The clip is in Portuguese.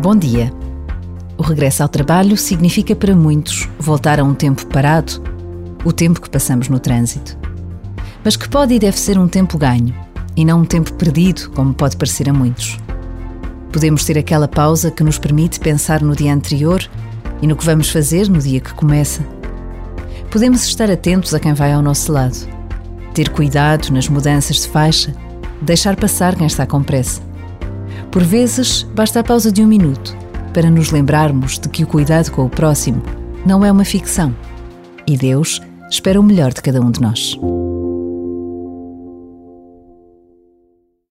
Bom dia. O regresso ao trabalho significa para muitos voltar a um tempo parado, o tempo que passamos no trânsito. Mas que pode e deve ser um tempo ganho, e não um tempo perdido, como pode parecer a muitos. Podemos ter aquela pausa que nos permite pensar no dia anterior e no que vamos fazer no dia que começa. Podemos estar atentos a quem vai ao nosso lado, ter cuidado nas mudanças de faixa, deixar passar quem está com pressa por vezes, basta a pausa de um minuto para nos lembrarmos de que o cuidado com o próximo não é uma ficção e Deus espera o melhor de cada um de nós.